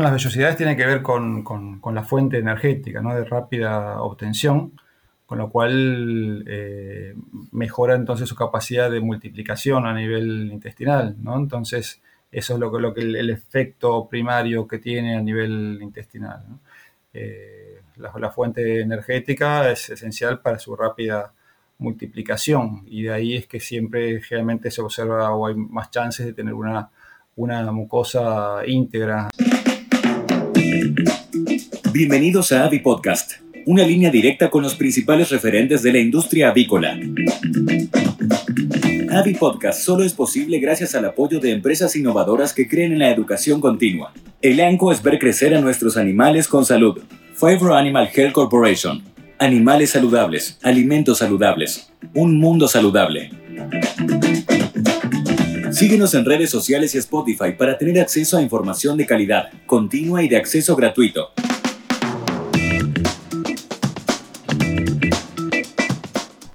Las vellosidades tienen que ver con, la fuente energética, ¿no? De rápida obtención, con lo cual eh, mejora entonces su capacidad de multiplicación a nivel intestinal, ¿no? Entonces, eso es lo que, lo que el, efecto primario que tiene a nivel intestinal. Eh, la, fuente energética es esencial para su rápida multiplicación y de ahí es que siempre generalmente se observa o hay más chances de tener una, una mucosa íntegra. Bienvenidos a Avi Podcast, una línea directa con los principales referentes de la industria avícola. Avi Podcast solo es posible gracias al apoyo de empresas innovadoras que creen en la educación continua. El ANCO es ver crecer a nuestros animales con salud. Favor Animal Health Corporation. Animales saludables, alimentos saludables, un mundo saludable. Síguenos en redes sociales y Spotify para tener acceso a información de calidad, continua y de acceso gratuito.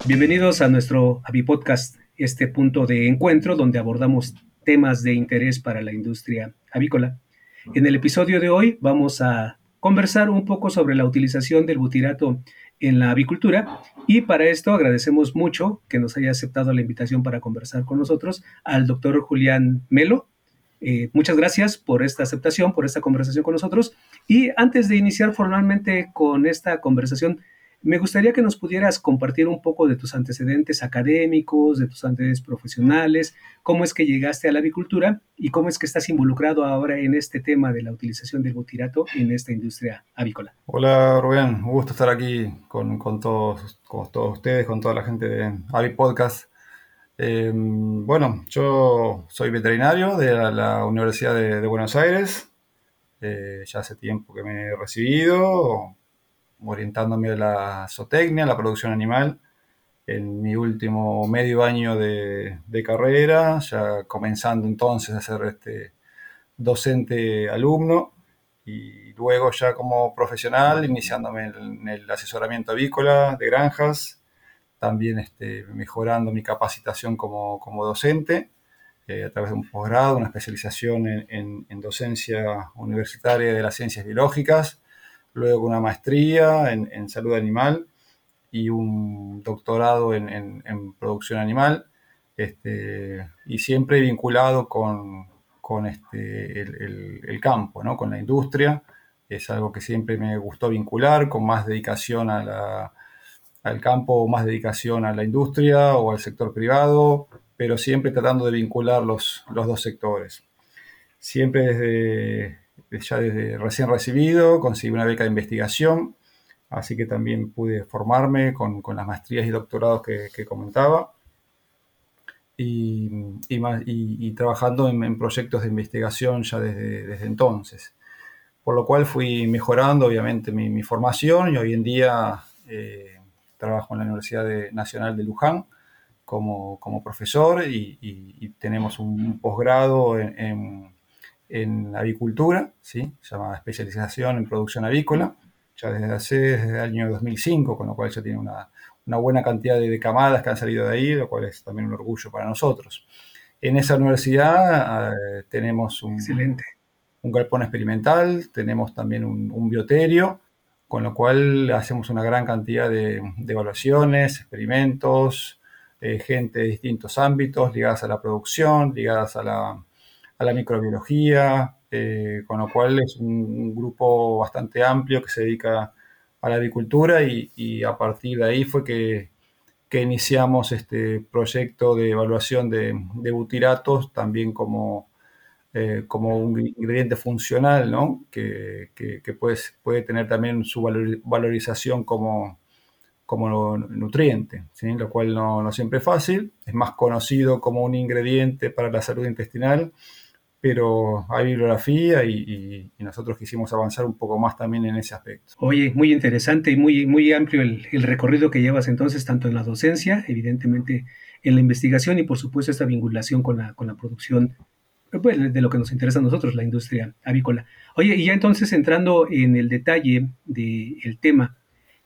Bienvenidos a nuestro Avipodcast, este punto de encuentro donde abordamos temas de interés para la industria avícola. En el episodio de hoy vamos a conversar un poco sobre la utilización del butirato en la avicultura y para esto agradecemos mucho que nos haya aceptado la invitación para conversar con nosotros al doctor Julián Melo. Eh, muchas gracias por esta aceptación, por esta conversación con nosotros. Y antes de iniciar formalmente con esta conversación, me gustaría que nos pudieras compartir un poco de tus antecedentes académicos, de tus antecedentes profesionales, cómo es que llegaste a la avicultura y cómo es que estás involucrado ahora en este tema de la utilización del butirato en esta industria avícola. Hola Rubén, un gusto estar aquí con, todos, con todos ustedes, con toda la gente de Avi Podcast. Em, bueno, yo soy veterinario de la, Universidad de, Buenos Aires. Eh, ya hace tiempo que me he recibido, orientándome a la zootecnia, a la producción animal, en mi último medio año de, carrera, ya comenzando entonces a ser este docente alumno y luego ya como profesional, iniciándome en el asesoramiento avícola de granjas, también este, mejorando mi capacitación como, docente eh, a través de un posgrado, una especialización en, en, docencia universitaria de las ciencias biológicas luego una maestría en, salud animal y un doctorado en, producción animal, este, y siempre vinculado con, este, el, campo, ¿no? con la industria. Es algo que siempre me gustó vincular, con más dedicación al campo, más dedicación a la industria o al sector privado, pero siempre tratando de vincular los, los dos sectores. Siempre desde ya desde recién recibido, conseguí una beca de investigación, así que también pude formarme con, las maestrías y doctorados que, comentaba. Y, y, trabajando en, proyectos de investigación ya desde, entonces. Por lo cual fui mejorando, obviamente, mi, formación y hoy en día eh, trabajo en la Universidad Nacional de Luján como, profesor y, tenemos un posgrado en en avicultura, ¿sí? se llama especialización en producción avícola, ya desde hace desde el año 2005, con lo cual ya tiene una, buena cantidad de, camadas que han salido de ahí, lo cual es también un orgullo para nosotros. En esa universidad eh, tenemos un, Excelente. un galpón experimental, tenemos también un, bioterio, con lo cual hacemos una gran cantidad de, evaluaciones, experimentos, eh, gente de distintos ámbitos ligadas a la producción, ligadas a la, a la microbiología, eh, con lo cual es un, grupo bastante amplio que se dedica a la agricultura y, a partir de ahí fue que, iniciamos este proyecto de evaluación de, butiratos también como, eh, como un ingrediente funcional, ¿no? que, puede, puede, tener también su valorización como, como nutriente, lo cual no, no siempre es fácil, es más conocido como un ingrediente para la salud intestinal pero hay bibliografía y, nosotros quisimos avanzar un poco más también en ese aspecto. Oye, muy interesante y muy, muy amplio el, recorrido que llevas entonces, tanto en la docencia, evidentemente en la investigación y por supuesto esta vinculación con la, con la producción pues, de lo que nos interesa a nosotros, la industria avícola. Oye, y ya entonces entrando en el detalle del tema,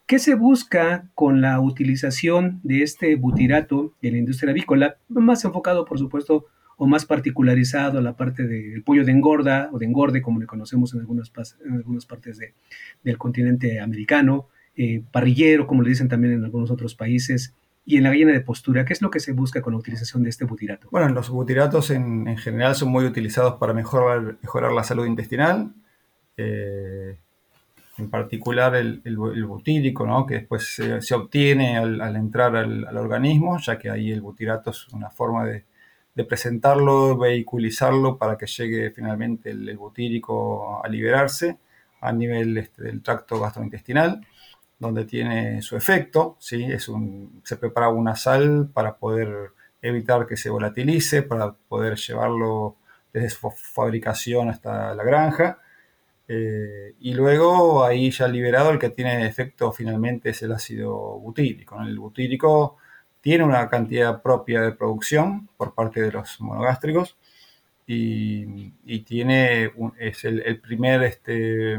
¿qué se busca con la utilización de este butirato en la industria avícola? Más enfocado, por supuesto, o más particularizado a la parte del pollo de engorda o de engorde, como le conocemos en algunas, en algunas partes del continente americano, eh, parrillero, como le dicen también en algunos otros países, y en la gallina de postura, ¿qué es lo que se busca con la utilización de este butirato? Bueno, los butiratos en, general son muy utilizados para mejorar, mejorar la salud intestinal. Eh, en particular el, el, butírico, ¿no? que después se, obtiene al, entrar al, organismo, ya que ahí el butirato es una forma de, presentarlo, vehiculizarlo para que llegue finalmente el, butírico a liberarse a nivel este, del tracto gastrointestinal, donde tiene su efecto, ¿sí? es un, se prepara una sal para poder evitar que se volatilice, para poder llevarlo desde su fabricación hasta la granja eh, y luego ahí ya liberado el que tiene efecto finalmente es el ácido butírico. El butírico tiene una cantidad propia de producción por parte de los monogástricos y, tiene es el, primer este,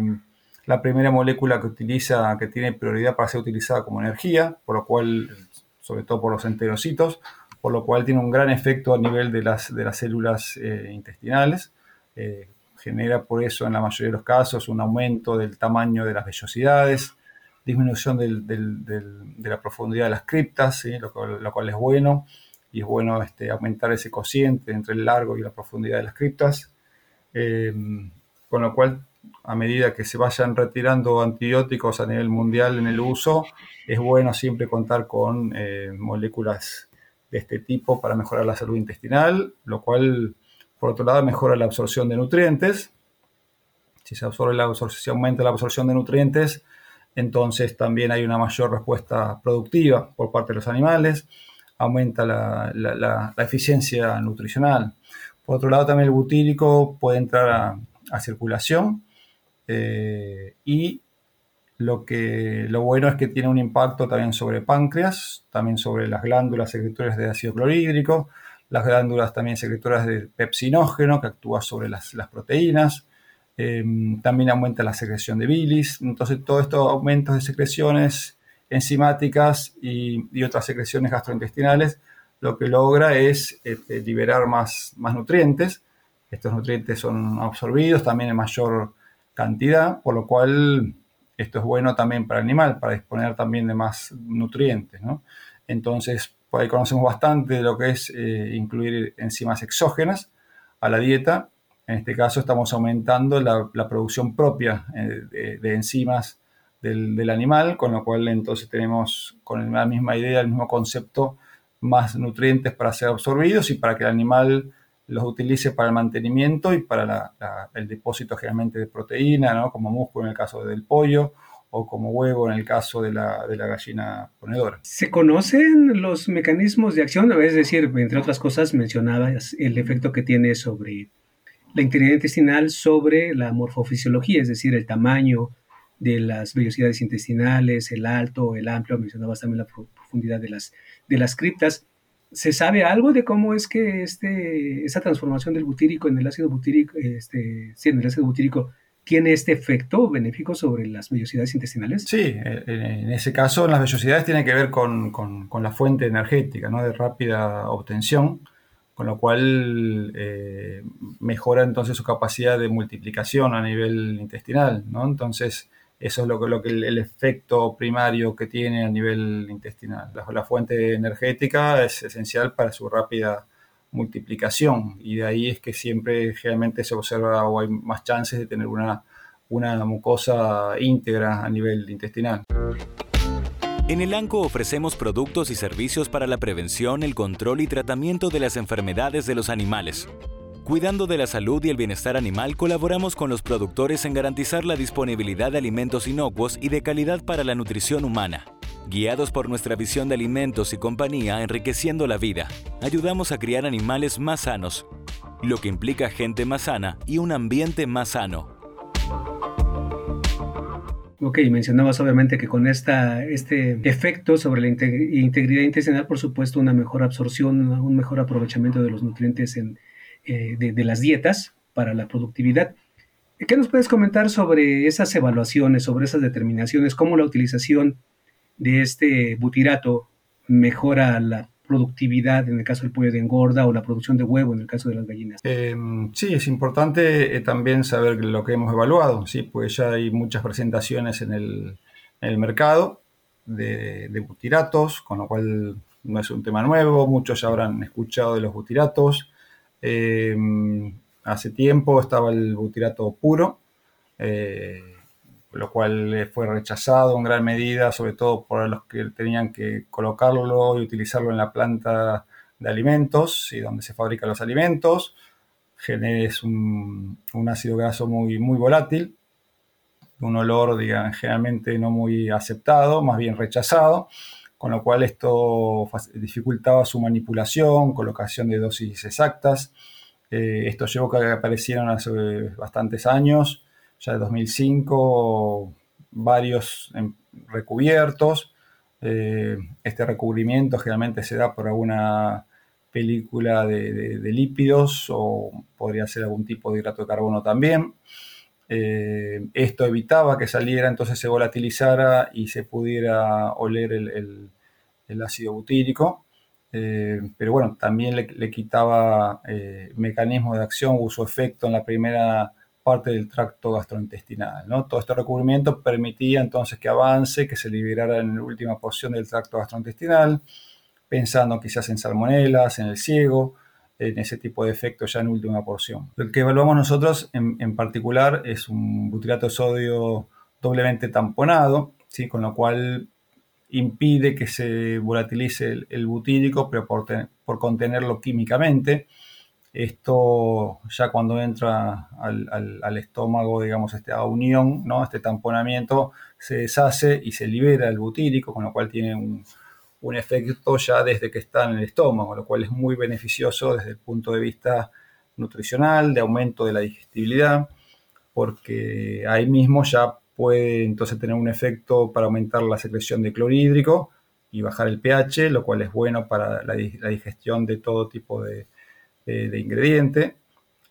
la primera molécula que utiliza que tiene prioridad para ser utilizada como energía, por lo cual sobre todo por los enterocitos, por lo cual tiene un gran efecto a nivel de las, de las células eh, intestinales. Eh, genera por eso en la mayoría de los casos un aumento del tamaño de las vellosidades, disminución de la profundidad de las criptas, lo, cual, es bueno, y es bueno este, aumentar ese cociente entre el largo y la profundidad de las criptas, eh, con lo cual a medida que se vayan retirando antibióticos a nivel mundial en el uso, es bueno siempre contar con eh, moléculas de este tipo para mejorar la salud intestinal, lo cual por otro lado, mejora la absorción de nutrientes. Si se, absorbe la absorción, aumenta la absorción de nutrientes, entonces también hay una mayor respuesta productiva por parte de los animales, aumenta la, eficiencia nutricional. Por otro lado, también el butírico puede entrar a, circulación eh, y lo, que, lo bueno es que tiene un impacto también sobre páncreas, también sobre las glándulas secretorias de ácido clorhídrico, las glándulas también secretoras de pepsinógeno que actúa sobre las, proteínas, eh, también aumenta la secreción de bilis, entonces todos estos aumentos de secreciones enzimáticas y, otras secreciones gastrointestinales lo que logra es este, liberar más, más nutrientes, estos nutrientes son absorbidos también en mayor cantidad, por lo cual esto es bueno también para el animal, para disponer también de más nutrientes. Entonces, por ahí conocemos bastante de lo que es eh, incluir enzimas exógenas a la dieta. En este caso estamos aumentando la, producción propia eh, de, enzimas del, animal, con lo cual entonces tenemos con la misma idea, el mismo concepto, más nutrientes para ser absorbidos y para que el animal los utilice para el mantenimiento y para el depósito generalmente de proteína, como músculo en el caso del pollo, o como huevo en el caso de la, gallina ponedora. ¿Se conocen los mecanismos de acción? Es decir, entre otras cosas, mencionabas el efecto que tiene sobre la integridad intestinal sobre la morfofisiología, es decir, el tamaño de las vellosidades intestinales, el alto, el amplio, mencionabas también la profundidad de las, de las criptas. ¿Se sabe algo de cómo es que este, esa transformación del butírico en el ácido butírico, este, sí, el ácido butírico tiene este efecto benéfico sobre las vellosidades intestinales? Sí, en ese caso las vellosidades tienen que ver con, la fuente energética, ¿no? de rápida obtención, con lo cual eh, mejora entonces su capacidad de multiplicación a nivel intestinal. ¿no? Entonces, eso es lo que, el, efecto primario que tiene a nivel intestinal. la fuente energética es esencial para su rápida multiplicación y de ahí es que siempre generalmente se observa o hay más chances de tener una, una mucosa íntegra a nivel intestinal. En el ANCO ofrecemos productos y servicios para la prevención, el control y tratamiento de las enfermedades de los animales. Cuidando de la salud y el bienestar animal, colaboramos con los productores en garantizar la disponibilidad de alimentos inocuos y de calidad para la nutrición humana. Guiados por nuestra visión de alimentos y compañía enriqueciendo la vida, ayudamos a criar animales más sanos, lo que implica gente más sana y un ambiente más sano. Ok, mencionabas obviamente que con esta, este efecto sobre la integridad intestinal, por supuesto, una mejor absorción, un mejor aprovechamiento de los nutrientes en, eh, de las dietas para la productividad. ¿Qué nos puedes comentar sobre esas evaluaciones, sobre esas determinaciones, cómo la utilización de este butirato mejora la productividad en el caso del pollo de engorda o la producción de huevo en el caso de las gallinas? Em, sí, es importante eh, también saber lo que hemos evaluado, ¿sí? pues ya hay muchas presentaciones en el, mercado de, butiratos, con lo cual no es un tema nuevo, muchos ya habrán escuchado de los butiratos. Em, hace tiempo estaba el butirato puro, eh, lo cual fue rechazado en gran medida, sobre todo por los que tenían que colocarlo y utilizarlo en la planta de alimentos y donde se fabrican los alimentos. Es un, ácido graso muy, muy volátil, un olor, digamos, generalmente no muy aceptado, más bien rechazado, con lo cual esto dificultaba su manipulación, colocación de dosis exactas. Eh, esto llevó a que aparecieron hace bastantes años ya de 2005, varios recubiertos. Eh, este recubrimiento generalmente se da por alguna película de, lípidos o podría ser algún tipo de hidrato de carbono también. Eh, esto evitaba que saliera, entonces se volatilizara y se pudiera oler el, ácido butírico. Eh, pero bueno, también le, le quitaba mecanismo de acción o su efecto en la primera parte del tracto gastrointestinal. ¿no? Todo este recubrimiento permitía entonces que avance, que se liberara en la última porción del tracto gastrointestinal, pensando quizás en salmonelas, en el ciego, en ese tipo de efectos ya en última porción. Lo que evaluamos nosotros en, particular es un butirato de sodio doblemente tamponado, ¿sí? con lo cual impide que se volatilice el, butírico, pero por, por contenerlo químicamente esto ya cuando entra al, estómago, digamos, este, a unión, ¿no? este tamponamiento, se deshace y se libera el butírico, con lo cual tiene un, efecto ya desde que está en el estómago, lo cual es muy beneficioso desde el punto de vista nutricional, de aumento de la digestibilidad, porque ahí mismo ya puede entonces tener un efecto para aumentar la secreción de clorhídrico y bajar el pH, lo cual es bueno para la digestión de todo tipo de, de, ingrediente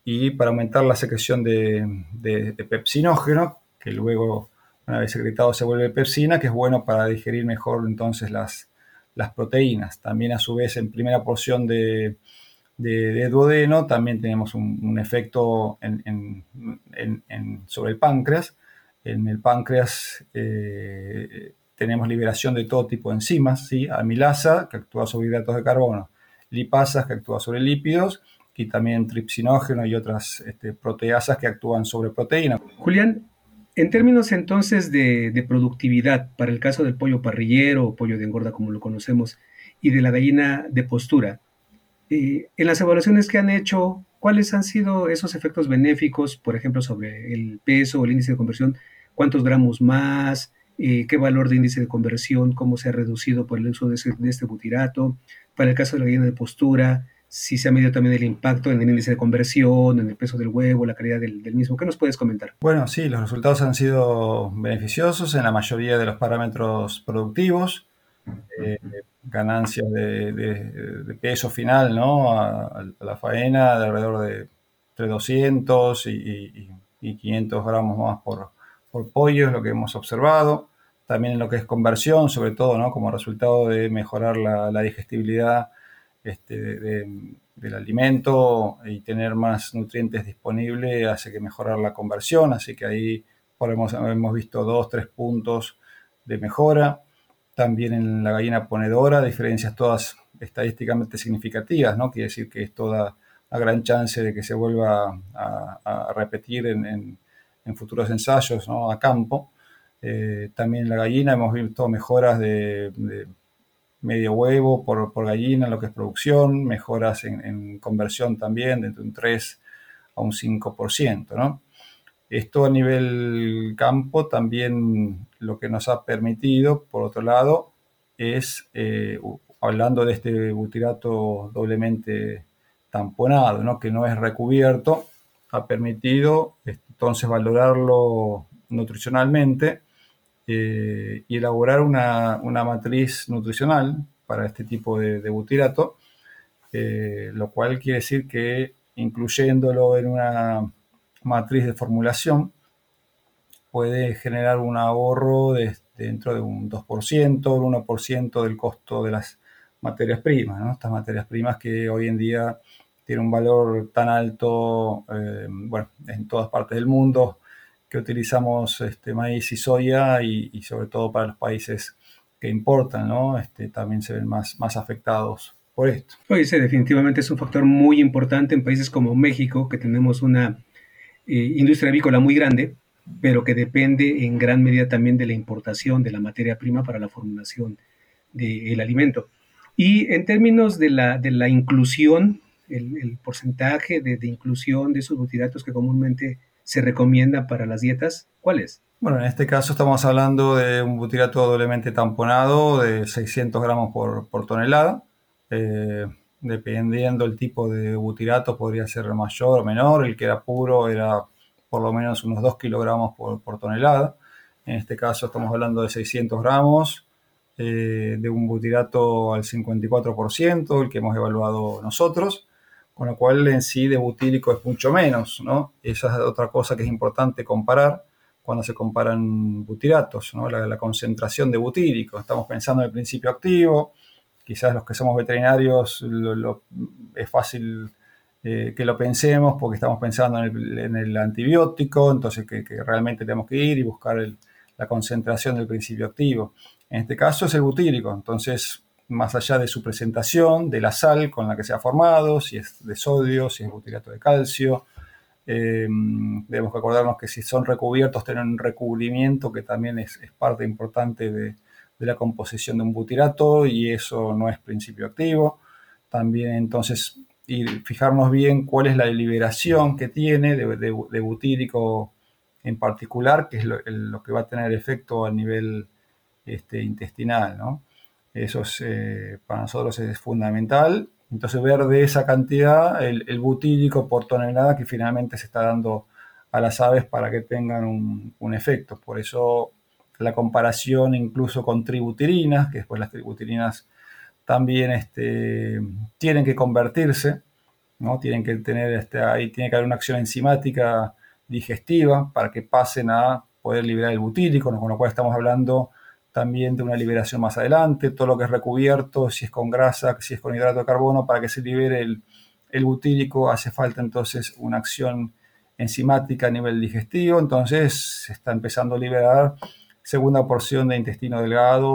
y para aumentar la secreción de, pepsinógeno, que luego una vez secretado se vuelve pepsina, que es bueno para digerir mejor entonces las, las proteínas. También a su vez en primera porción de, de, duodeno también tenemos un, efecto en, sobre el páncreas. En el páncreas eh, tenemos liberación de todo tipo de enzimas, ¿sí? amilasa, que actúa sobre hidratos de carbono, lipasas que actúan sobre lípidos y también tripsinógeno y otras este, proteasas que actúan sobre proteína. Julián, en términos entonces de, productividad, para el caso del pollo parrillero o pollo de engorda como lo conocemos, y de la gallina de postura, eh, en las evaluaciones que han hecho, ¿cuáles han sido esos efectos benéficos, por ejemplo, sobre el peso o el índice de conversión? ¿Cuántos gramos más? Eh, ¿Qué valor de índice de conversión? ¿Cómo se ha reducido por el uso de, de este butirato? Para el caso de la gallina de postura, si se ha medido también el impacto en el índice de conversión, en el peso del huevo, la calidad del, mismo. ¿Qué nos puedes comentar? Bueno, sí, los resultados han sido beneficiosos en la mayoría de los parámetros productivos. Eh, ganancias de, peso final ¿no? A, la faena de alrededor de entre 200 y, 500 gramos más por, por pollo es lo que hemos observado. También en lo que es conversión, sobre todo ¿no? como resultado de mejorar la, digestibilidad este, del alimento y tener más nutrientes disponibles hace que mejorar la conversión, así que ahí hemos, hemos visto dos, tres puntos de mejora. También en la gallina ponedora, diferencias todas estadísticamente significativas, ¿no? Quiere decir que es toda la gran chance de que se vuelva a, repetir en, futuros ensayos ¿no? a campo. Eh, también en la gallina hemos visto mejoras de medio huevo por, por, gallina, lo que es producción, mejoras en, conversión también, de un 3 a un 5%, ¿no? Esto a nivel campo también lo que nos ha permitido, por otro lado, es, eh, hablando de este butirato doblemente tamponado, ¿no? que no es recubierto, ha permitido entonces valorarlo nutricionalmente eh, y elaborar una, matriz nutricional para este tipo de, butirato, eh, lo cual quiere decir que incluyéndolo en una matriz de formulación puede generar un ahorro de, dentro de un 2%, un 1% del costo de las, materias primas, ¿no? Estas materias primas que hoy en día tienen un valor tan alto, eh, bueno, en todas partes del mundo, que utilizamos este, maíz y soya y, sobre todo para los países que importan, ¿no? Este, también se ven más, más afectados por esto. Ese definitivamente es un factor muy importante en países como México, que tenemos una eh, industria avícola muy grande, pero que depende en gran medida también de la importación de la materia prima para la formulación del alimento. Y en términos de la, de la inclusión, el, porcentaje de, de, inclusión de esos butiratos que comúnmente se recomienda para las dietas, ¿cuál es? Bueno, en este caso estamos hablando de un butirato doblemente tamponado de 600 gramos por, tonelada. Eh, dependiendo el tipo de butirato, podría ser mayor o menor. El que era puro era por lo menos unos 2 kilogramos por, tonelada. En este caso estamos hablando de 600 gramos eh, de un butirato al 54%, el que hemos evaluado nosotros, con lo cual en sí de butírico es mucho menos, ¿no? Esa es otra cosa que es importante comparar cuando se comparan butiratos, ¿no? la, concentración de butírico. Estamos pensando en el principio activo, quizás los que somos veterinarios es fácil eh, que lo pensemos porque estamos pensando en el, antibiótico, entonces que, realmente tenemos que ir y buscar la concentración del principio activo. En este caso es el butírico, entonces más allá de su presentación, de la sal con la que se ha formado, si es de sodio, si es butirato de calcio, eh, debemos acordarnos que si son recubiertos tienen un recubrimiento que también es, parte importante de, la composición de un butirato y eso no es principio activo. También entonces y fijarnos bien cuál es la liberación que tiene de, butírico en particular, que es lo, que va a tener efecto a nivel este, intestinal, ¿no? Eso es, eh, para nosotros es fundamental. Entonces ver de esa cantidad el, el, butírico por tonelada que finalmente se está dando a las aves para que tengan un, efecto. Por eso la comparación incluso con tributirinas, que después las tributirinas también este, tienen que convertirse, ¿no? Tienen que tener, este, ahí tiene que haber una acción enzimática digestiva para que pasen a poder liberar el butírico, con lo cual estamos hablando también de una liberación más adelante, todo lo que es recubierto, si es con grasa, si es con hidrato de carbono, para que se libere el, el hace falta entonces una acción enzimática a nivel digestivo, entonces se está empezando a liberar segunda porción de intestino delgado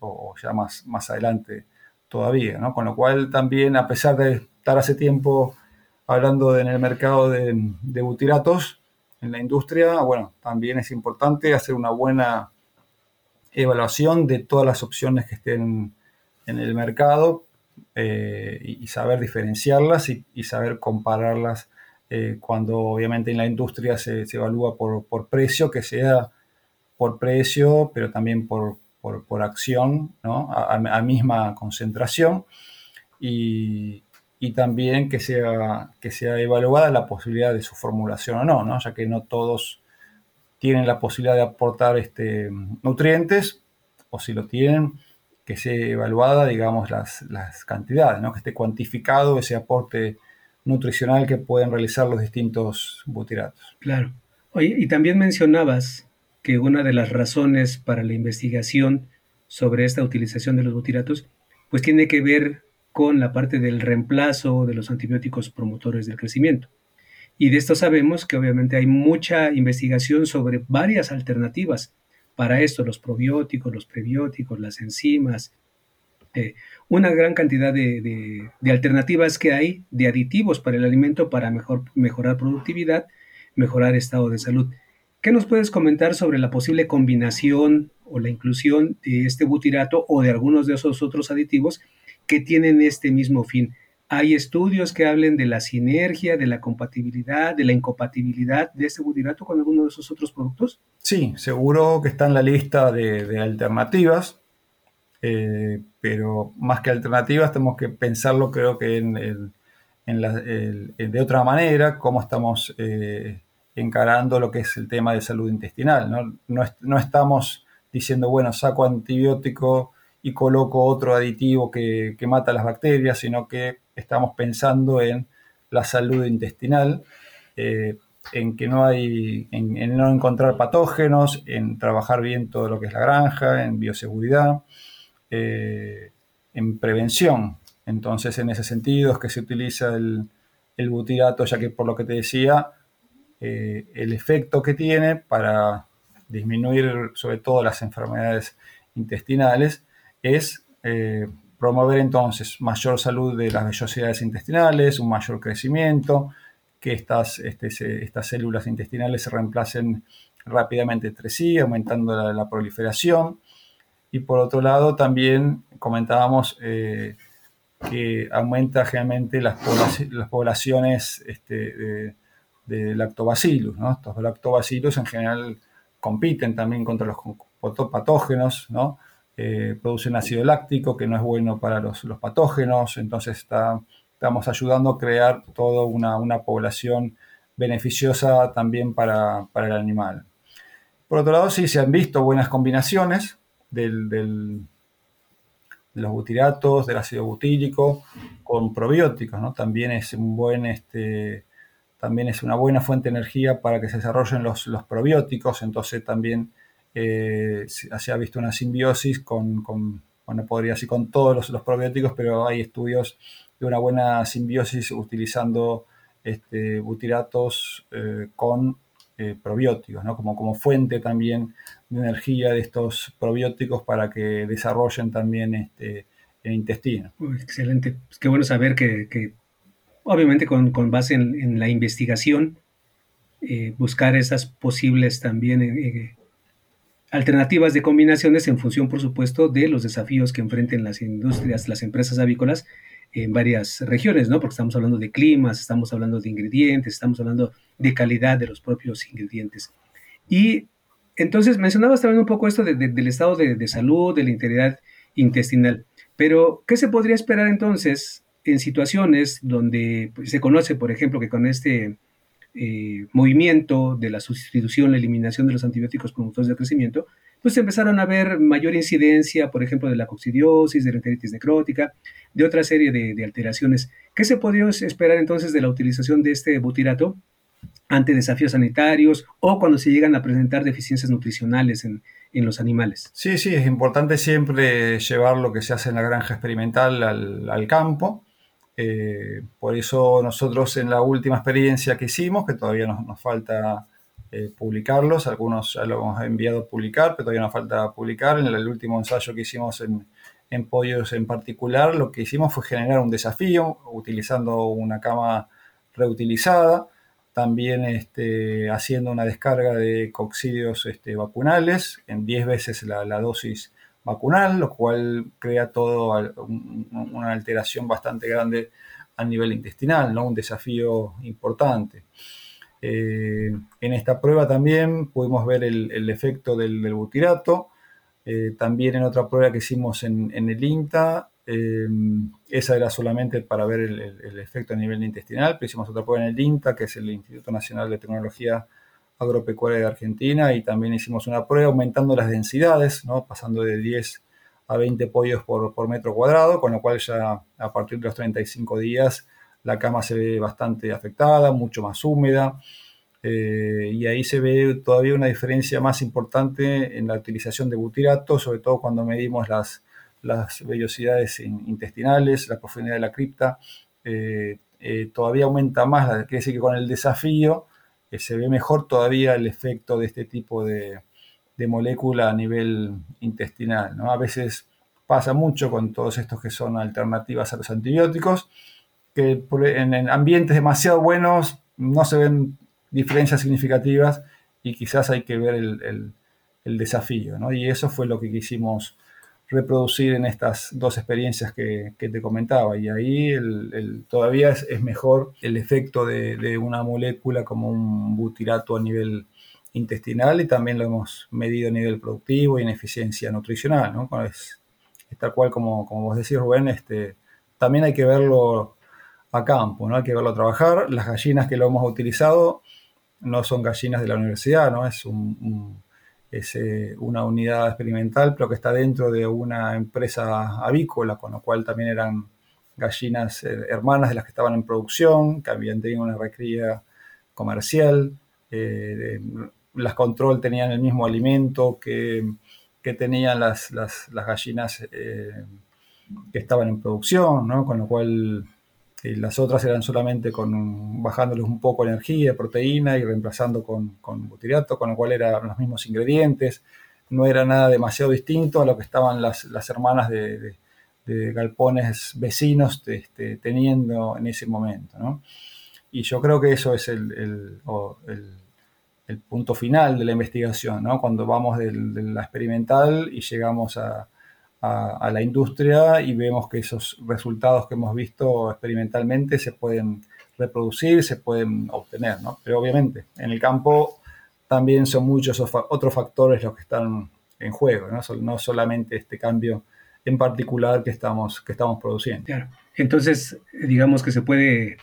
o, ya más, más adelante todavía, ¿no? Con lo cual también, a pesar de estar hace tiempo hablando en el mercado de, butiratos, en la industria, bueno, también es importante hacer una buena evaluación de todas las opciones que estén en el mercado eh, y, saber diferenciarlas y, saber compararlas eh, cuando obviamente en la industria se, evalúa por, por, precio, que sea por precio, pero también por, por, acción, ¿no? a, misma concentración, y, y, también que sea, que sea evaluada la posibilidad de su formulación o no, ¿no? ya que no todos tienen la posibilidad de aportar este, nutrientes, o si lo tienen, que sea evaluada, digamos, las, las cantidades, ¿no? que esté cuantificado ese aporte nutricional que pueden realizar los distintos butiratos. Claro. Oye, y también mencionabas que una de las razones para la investigación sobre esta utilización de los butiratos, pues tiene que ver con la parte del reemplazo de los antibióticos promotores del crecimiento. Y de esto sabemos que obviamente hay mucha investigación sobre varias alternativas para esto, los probióticos, los prebióticos, las enzimas, eh, una gran cantidad de, alternativas que hay de aditivos para el alimento para mejor, mejorar productividad, mejorar estado de salud. ¿Qué nos puedes comentar sobre la posible combinación o la inclusión de este butirato o de algunos de esos otros aditivos que tienen este mismo fin? ¿Hay estudios que hablen de la sinergia, de la compatibilidad, de la incompatibilidad de este butirato con alguno de esos otros productos? Sí, seguro que está en la lista de, alternativas, eh, pero más que alternativas tenemos que pensarlo creo que en, de otra manera, cómo estamos... Eh, encarando lo que es el tema de salud intestinal. No, estamos diciendo, bueno, saco antibiótico y coloco otro aditivo que, mata las bacterias, sino que estamos pensando en la salud intestinal, eh, en que no hay, en, no encontrar patógenos, en trabajar bien todo lo que es la granja, en bioseguridad. Eh, en prevención. Entonces, en ese sentido es que se utiliza el, butirato, ya que por lo que te decía, eh, el efecto que tiene para disminuir sobre todo las enfermedades intestinales es promover entonces mayor salud de las vellosidades intestinales, un mayor crecimiento, que estas, este, estas células intestinales se reemplacen rápidamente entre sí, aumentando la, proliferación. Y por otro lado, también comentábamos eh, que aumenta generalmente las, poblaciones este, de, lactobacillus. Estos lactobacillus en general compiten también contra los patógenos, ¿no? Eh, producen ácido láctico que no es bueno para los, patógenos, entonces estamos ayudando a crear toda una, población beneficiosa también para, el animal. Por otro lado, sí se han visto buenas combinaciones del, de los butiratos, del ácido butírico, con probióticos, ¿no? También es un buen, este, también es una buena fuente de energía para que se desarrollen los, los probióticos, entonces también eh, se ha visto una simbiosis con, bueno, podría decir con todos los, probióticos, pero hay estudios de una buena simbiosis utilizando este, butiratos eh, con eh, probióticos, ¿no? como, como fuente también de energía de estos probióticos para que desarrollen también este, el intestino. excelente. Pues qué bueno saber que, obviamente con, base en, la investigación, buscar esas posibles también alternativas de combinaciones en función, por supuesto, de los desafíos que enfrenten las industrias, las empresas avícolas en varias regiones, ¿no? Porque estamos hablando de climas, estamos hablando de ingredientes, estamos hablando de calidad de los propios ingredientes. Y entonces mencionabas también un poco esto del estado de, salud, de la integridad intestinal. Pero, ¿qué se podría esperar entonces en situaciones donde pues, se conoce, por ejemplo, que con este eh, movimiento de la sustitución, la eliminación de los antibióticos promotores de crecimiento, pues empezaron a haber mayor incidencia, por ejemplo, de la coccidiosis, de la enteritis necrótica, de otra serie de, alteraciones. ¿Qué se podría esperar entonces de la utilización de este butirato ante desafíos sanitarios o cuando se llegan a presentar deficiencias nutricionales en, los animales? Sí, sí, es importante siempre llevar lo que se hace en la granja experimental al, al campo eh, por eso nosotros en la última experiencia que hicimos, que todavía nos, falta eh, publicarlos, algunos ya lo hemos enviado a publicar, pero todavía nos falta publicar. En el, último ensayo que hicimos en, pollos en particular, lo que hicimos fue generar un desafío utilizando una cama reutilizada, también este, haciendo una descarga de coccidios este, vacunales en 10 veces la dosis vacunal, lo cual crea todo una alteración bastante grande a nivel intestinal, ¿no? un desafío importante. Eh, en esta prueba también pudimos ver el, efecto del, butirato, eh, también en otra prueba que hicimos en, el INTA, eh, esa era solamente para ver el, el, efecto a nivel intestinal, pero hicimos otra prueba en el INTA, que es el Instituto Nacional de Tecnología Agropecuaria de Argentina y también hicimos una prueba aumentando las densidades, ¿no? pasando de 10 a 20 pollos por, metro cuadrado, con lo cual ya a partir de los 35 días la cama se ve bastante afectada, mucho más húmeda, eh, y ahí se ve todavía una diferencia más importante en la utilización de butirato, sobre todo cuando medimos las, las vellosidades intestinales, la profundidad de la cripta, eh, eh, todavía aumenta más, quiere decir que con el desafío se ve mejor todavía el efecto de este tipo de, molécula a nivel intestinal. ¿no? A veces pasa mucho con todos estos que son alternativas a los antibióticos, que en, ambientes demasiado buenos no se ven diferencias significativas y quizás hay que ver el, desafío. Y eso fue lo que quisimos reproducir en estas dos experiencias que, te comentaba. Y ahí todavía es, mejor el efecto de, una molécula como un butirato a nivel intestinal y también lo hemos medido a nivel productivo y en eficiencia nutricional. ¿no? Es, tal cual como, como vos decís, Rubén, este, también hay que verlo a campo, ¿no? hay que verlo trabajar. Las gallinas que lo hemos utilizado no son gallinas de la universidad, ¿no? es un es eh, una unidad experimental, pero que está dentro de una empresa avícola, con lo cual también eran gallinas eh, hermanas de las que estaban en producción, que habían tenido una recría comercial. Eh, las control tenían el mismo alimento que, tenían las, las, gallinas que estaban en producción, ¿no? con lo cual eh, las otras eran solamente con bajándoles un poco energía, proteína y reemplazando con, con butirato, con lo cual eran los mismos ingredientes. No era nada demasiado distinto a lo que estaban las, las hermanas de, de, galpones vecinos este, teniendo en ese momento. ¿no? Y yo creo que eso es el, el, el, punto final de la investigación, ¿no? cuando vamos de la experimental y llegamos a, a, la industria y vemos que esos resultados que hemos visto experimentalmente se pueden reproducir, se pueden obtener, ¿no? Pero obviamente en el campo también son muchos otros factores los que están en juego, ¿no? no solamente este cambio en particular que estamos, que estamos produciendo. Entonces, digamos que se puede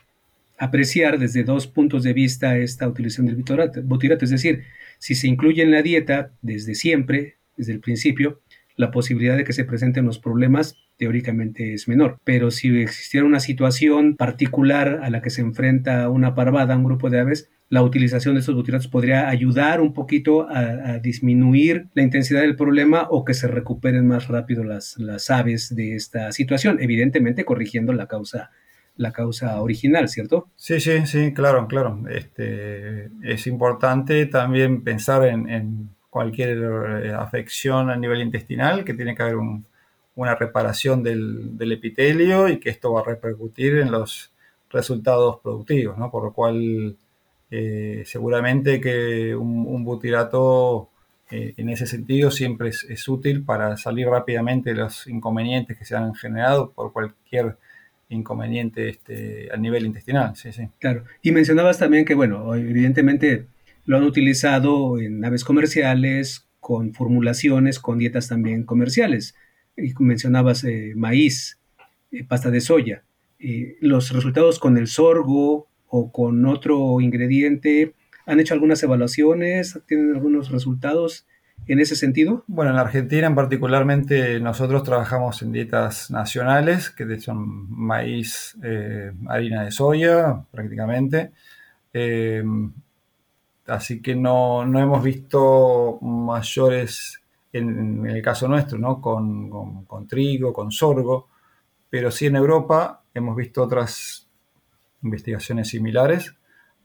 apreciar desde dos puntos de vista esta utilización del butirato, es decir, si se incluye en la dieta desde siempre, desde el principio, la posibilidad de que se presenten los problemas teóricamente es menor. Pero si existiera una situación particular a la que se enfrenta una parvada, un grupo de aves, la utilización de estos butiratos podría ayudar un poquito a, disminuir la intensidad del problema o que se recuperen más rápido las, las aves de esta situación, evidentemente corrigiendo la causa la causa original, ¿cierto? Sí, sí, sí, claro, claro. Este, es importante también pensar en cualquier eh, afección a nivel intestinal, que tiene que haber una reparación del, epitelio y que esto va a repercutir en los resultados productivos, ¿no? Por lo cual eh, seguramente que un, butirato eh, en ese sentido siempre es, útil para salir rápidamente de los inconvenientes que se han generado por cualquier inconveniente este, a nivel intestinal. Sí, sí. Claro. Y mencionabas también que, bueno, evidentemente lo han utilizado en naves comerciales, con formulaciones, con dietas también comerciales. Y mencionabas eh, maíz, eh, pasta de soya. Eh, los resultados con el sorgo o con otro ingrediente, ¿han hecho algunas evaluaciones? ¿Tienen algunos resultados en ese sentido? Bueno, en Argentina en particularmente nosotros trabajamos en dietas nacionales, que son maíz, harina de soya prácticamente. Así que no, hemos visto mayores, en, el caso nuestro, ¿no? Con, trigo, con sorgo, pero sí en Europa hemos visto otras investigaciones similares,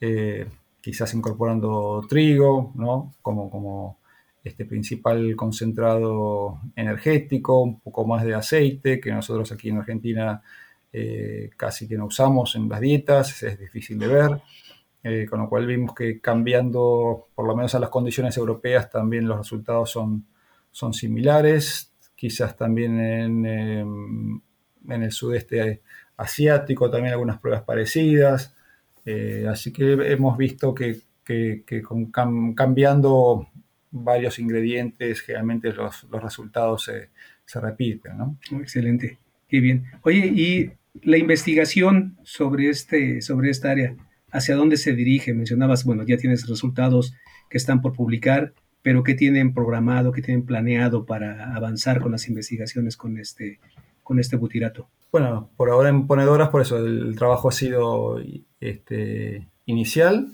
eh, quizás incorporando trigo, ¿no? Como, como este principal concentrado energético, un poco más de aceite, que nosotros aquí en Argentina eh, casi que no usamos en las dietas, es difícil de ver. Eh, con lo cual vimos que cambiando, por lo menos a las condiciones europeas, también los resultados son, son similares, quizás también en, em, en el sudeste asiático también algunas pruebas parecidas, eh, así que hemos visto que, con cambiando varios ingredientes, generalmente los, los resultados se, se repiten. ¿no? Excelente, qué bien. Oye, y la investigación sobre, este, sobre esta área, hacia dónde se dirige. Mencionabas, bueno, ya tienes resultados que están por publicar, pero ¿qué tienen programado, qué tienen planeado para avanzar con las investigaciones con este, con este butirato? Bueno, por ahora en ponedoras, por eso el trabajo ha sido este, inicial.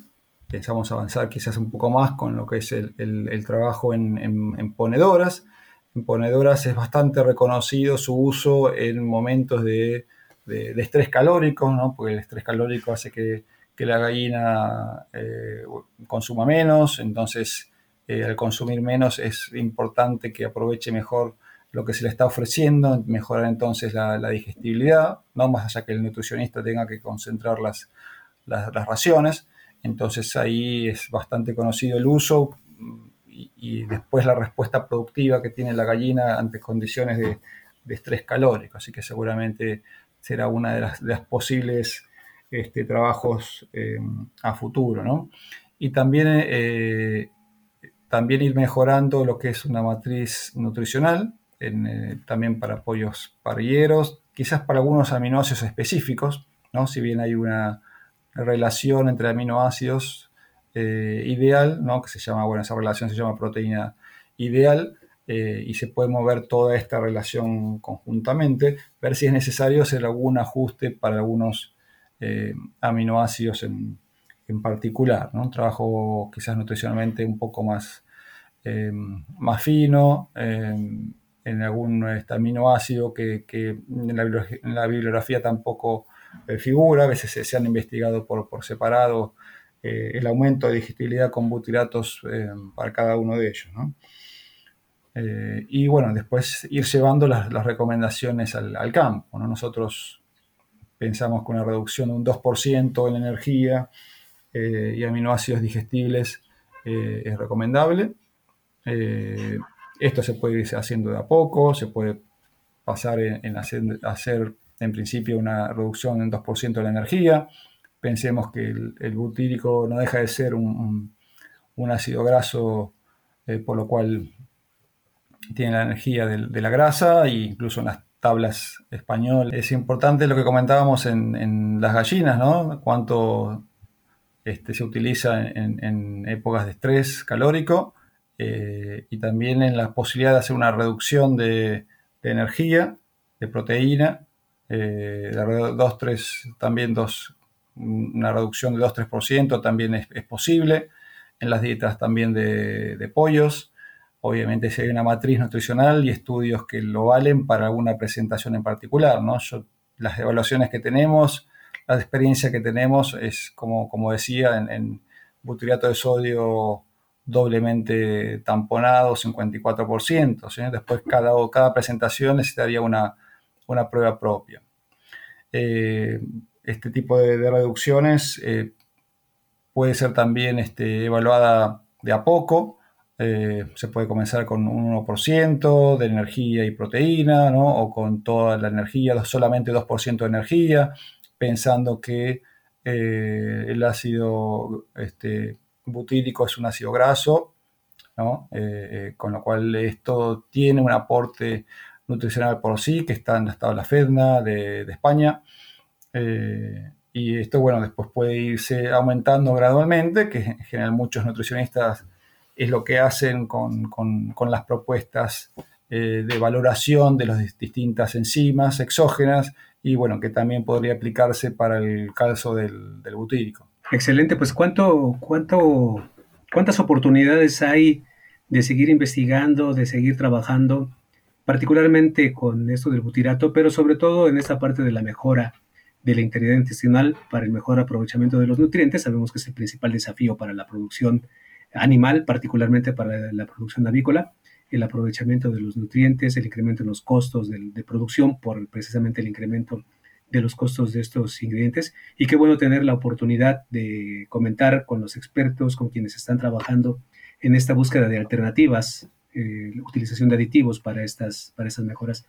Pensamos avanzar quizás un poco más con lo que es el, trabajo en, ponedoras. En ponedoras es bastante reconocido su uso en momentos de, de estrés calórico, ¿no? porque el estrés calórico hace que que la gallina eh, consuma menos, entonces eh, al consumir menos es importante que aproveche mejor lo que se le está ofreciendo, mejorar entonces la, digestibilidad, no más allá que el nutricionista tenga que concentrar las, las, raciones, entonces ahí es bastante conocido el uso y, después la respuesta productiva que tiene la gallina ante condiciones de, estrés calórico, así que seguramente será una de las, de las posibles este, trabajos eh, a futuro, ¿no? Y también, eh, también ir mejorando lo que es una matriz nutricional, eh, también para pollos parrilleros, quizás para algunos aminoácidos específicos, ¿no? Si bien hay una relación entre aminoácidos ideal, ¿no? Que se llama, bueno, esa relación se llama proteína ideal, y se puede mover toda esta relación conjuntamente, ver si es necesario hacer algún ajuste para algunos eh, aminoácidos en, particular, un trabajo quizás nutricionalmente un poco más, eh, más fino, eh, en algún este, aminoácido que, en, la, bibliografía tampoco figura, a veces se, han investigado por, por separado el aumento de digestibilidad con butiratos para cada uno de ellos. y bueno, después ir llevando las, recomendaciones al, campo. Nosotros pensamos que una reducción de un 2% en energía y aminoácidos digestibles es recomendable. Esto se puede ir haciendo de a poco, se puede pasar en, hacer, en principio una reducción en 2% de la energía. Pensemos que el, butírico no deja de ser un, ácido graso, eh, por lo cual tiene la energía de, la grasa e incluso en las tablas españolas. Es importante lo que comentábamos en, las gallinas, ¿no? Cuánto este, se utiliza en, épocas de estrés calórico eh, y también en la posibilidad de hacer una reducción de, energía, de proteína, eh, también dos, una reducción de 2-3% también es, posible, en las dietas también de, pollos, obviamente si hay una matriz nutricional y estudios que lo valen para alguna presentación en particular, ¿no? las evaluaciones que tenemos, la experiencia que tenemos es, como, como decía, en, en butirato de sodio doblemente tamponado, 54%. Después cada, cada presentación necesitaría una, una prueba propia. Eh, este tipo de, reducciones eh, puede ser también este, evaluada de a poco. Eh, se puede comenzar con un 1% de energía y proteína, o con toda la energía, solamente 2% de energía, pensando que el ácido este, butírico es un ácido graso, ¿no? Eh, eh, con lo cual esto tiene un aporte nutricional por sí, que está en la tabla FEDNA de, España. Eh, y esto, bueno, después puede irse aumentando gradualmente, que en general muchos nutricionistas es lo que hacen con, las propuestas de valoración de las distintas enzimas exógenas y bueno, que también podría aplicarse para el caso del butírico. Excelente, pues ¿cuánto, cuánto, ¿cuántas oportunidades hay de seguir investigando, de seguir trabajando, particularmente con esto del butirato, pero sobre todo en esta parte de la mejora de la integridad intestinal para el mejor aprovechamiento de los nutrientes? Sabemos que es el principal desafío para la producción animal, particularmente para la producción avícola, el aprovechamiento de los nutrientes, el incremento en los costos de, de producción por precisamente el incremento de los costos de estos ingredientes y qué bueno tener la oportunidad de comentar con los expertos, con quienes están trabajando en esta búsqueda de alternativas, eh, utilización de aditivos para estas, para estas mejoras.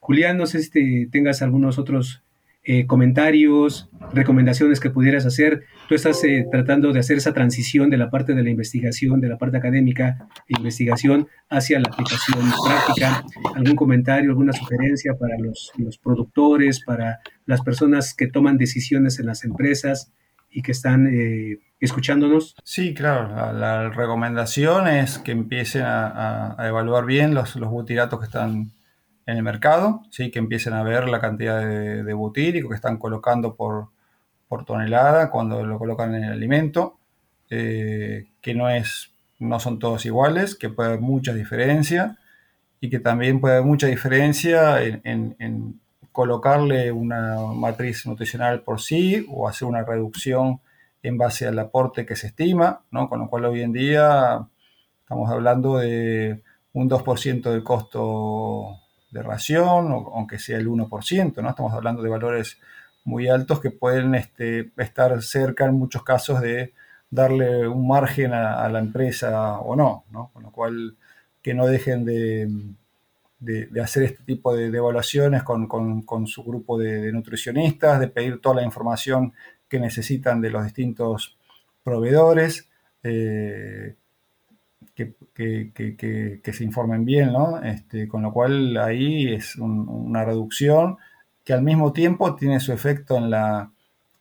Julián, no sé si tengas algunos otros eh, comentarios, recomendaciones que pudieras hacer. Tú estás eh, tratando de hacer esa transición de la parte de la investigación, de la parte académica de investigación hacia la aplicación práctica. ¿Algún comentario, alguna sugerencia para los, productores, para las personas que toman decisiones en las empresas y que están eh, escuchándonos? Sí, claro. La, recomendación es que empiecen a, evaluar bien los, los butiratos que están en el mercado, ¿sí? que empiecen a ver la cantidad de, butírico que están colocando por, por, tonelada cuando lo colocan en el alimento, eh, que no, es, no son todos iguales, que puede haber mucha diferencia y que también puede haber mucha diferencia en, colocarle una matriz nutricional por sí o hacer una reducción en base al aporte que se estima, ¿no? con lo cual hoy en día estamos hablando de un 2% del costo de ración, aunque sea el 1%, ¿no? Estamos hablando de valores muy altos que pueden este, estar cerca en muchos casos de darle un margen a, la empresa o no, ¿no? Con lo cual que no dejen de, hacer este tipo de, evaluaciones con, su grupo de, nutricionistas, de pedir toda la información que necesitan de los distintos proveedores. Eh, que, se informen bien, ¿no? Este, con lo cual ahí es una reducción que al mismo tiempo tiene su efecto en la,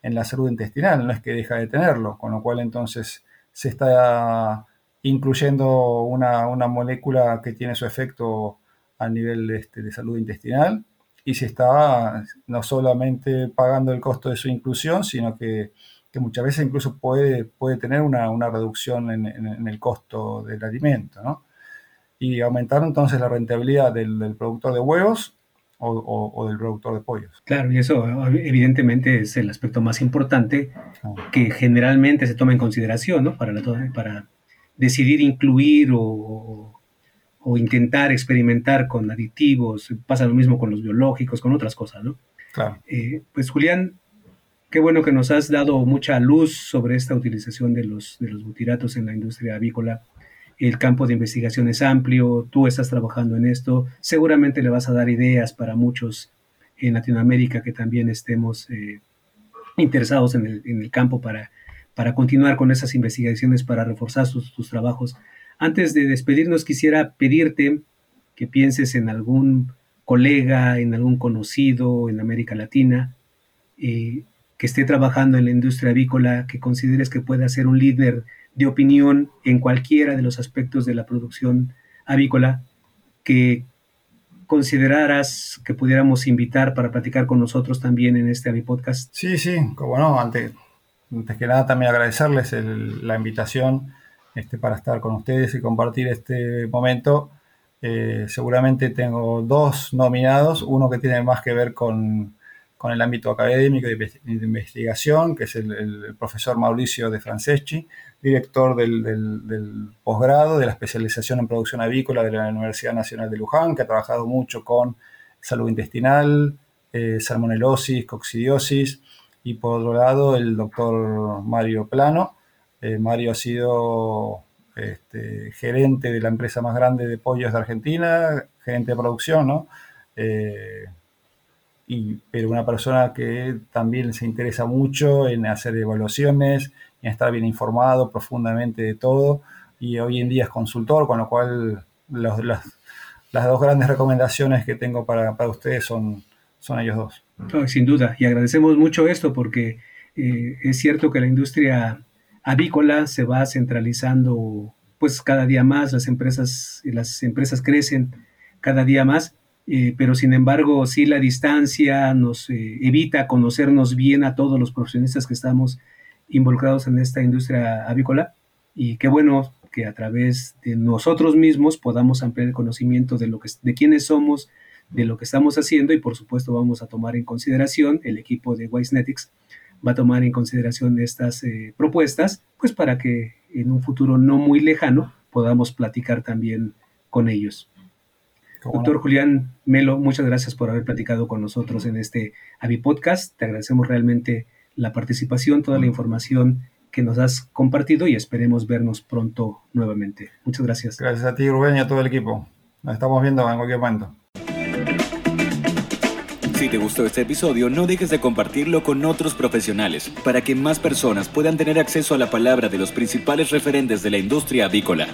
en la salud intestinal, no es que deja de tenerlo, con lo cual entonces se está incluyendo una, molécula que tiene su efecto a nivel este, de salud intestinal y se está no solamente pagando el costo de su inclusión, sino que que muchas veces incluso puede, puede tener una, reducción en, el costo del alimento. y aumentar entonces la rentabilidad del, productor de huevos o, del productor de pollos. Claro, y eso evidentemente es el aspecto más importante que generalmente se toma en consideración ¿no? para, la, para decidir incluir o, o, intentar experimentar con aditivos. Pasa lo mismo con los biológicos, con otras cosas, ¿no? Claro. Eh, pues Julián, qué bueno que nos has dado mucha luz sobre esta utilización de los, de los butiratos en la industria avícola el campo de investigación es amplio, tú estás trabajando en esto, seguramente le vas a dar ideas para muchos en Latinoamérica que también estemos eh, interesados en el, campo para, para continuar con esas investigaciones, para reforzar sus, trabajos. Antes de despedirnos, quisiera pedirte que pienses en algún colega, en algún conocido en América Latina, eh, que esté trabajando en la industria avícola, que consideres que pueda ser un líder de opinión en cualquiera de los aspectos de la producción avícola que consideraras que pudiéramos invitar para platicar con nosotros también en este Avipodcast? Sí, sí, como no, antes, antes que nada también agradecerles la invitación este, para estar con ustedes y compartir este momento. Eh, seguramente tengo dos nominados, uno que tiene más que ver con, con el ámbito académico y de investigación, que es el, profesor Mauricio de Franceschi, director del, posgrado de la especialización en producción avícola de la Universidad Nacional de Luján, que ha trabajado mucho con salud intestinal, eh, salmonelosis, coccidiosis, y por otro lado el doctor Mario Plano. Eh, Mario ha sido este, gerente de la empresa más grande de pollos de Argentina, gerente de producción, ¿no? Eh, pero una persona que también se interesa mucho en hacer evaluaciones, en estar bien informado profundamente de todo, y hoy en día es consultor, con lo cual las, dos grandes recomendaciones que tengo para, ustedes son, son ellos dos. sin duda, y agradecemos mucho esto porque eh, es cierto que la industria avícola se va centralizando pues cada día más, las empresas, las empresas crecen cada día más eh, pero sin embargo sí la distancia nos eh, evita conocernos bien a todos los profesionistas que estamos involucrados en esta industria avícola y qué bueno que a través de nosotros mismos podamos ampliar el conocimiento de lo que de quiénes somos, de lo que estamos haciendo y por supuesto vamos a tomar en consideración el equipo de Wisenetics va a tomar en consideración estas eh, propuestas pues para que en un futuro no muy lejano podamos platicar también con ellos. Doctor Julián Melo, muchas gracias por haber platicado con nosotros en este Avi Podcast. Te agradecemos realmente la participación, toda la información que nos has compartido y esperemos vernos pronto nuevamente. Muchas gracias. Gracias a ti, Rubén, y a todo el equipo. Nos estamos viendo en cualquier momento. Si te gustó este episodio, no dejes de compartirlo con otros profesionales para que más personas puedan tener acceso a la palabra de los principales referentes de la industria avícola.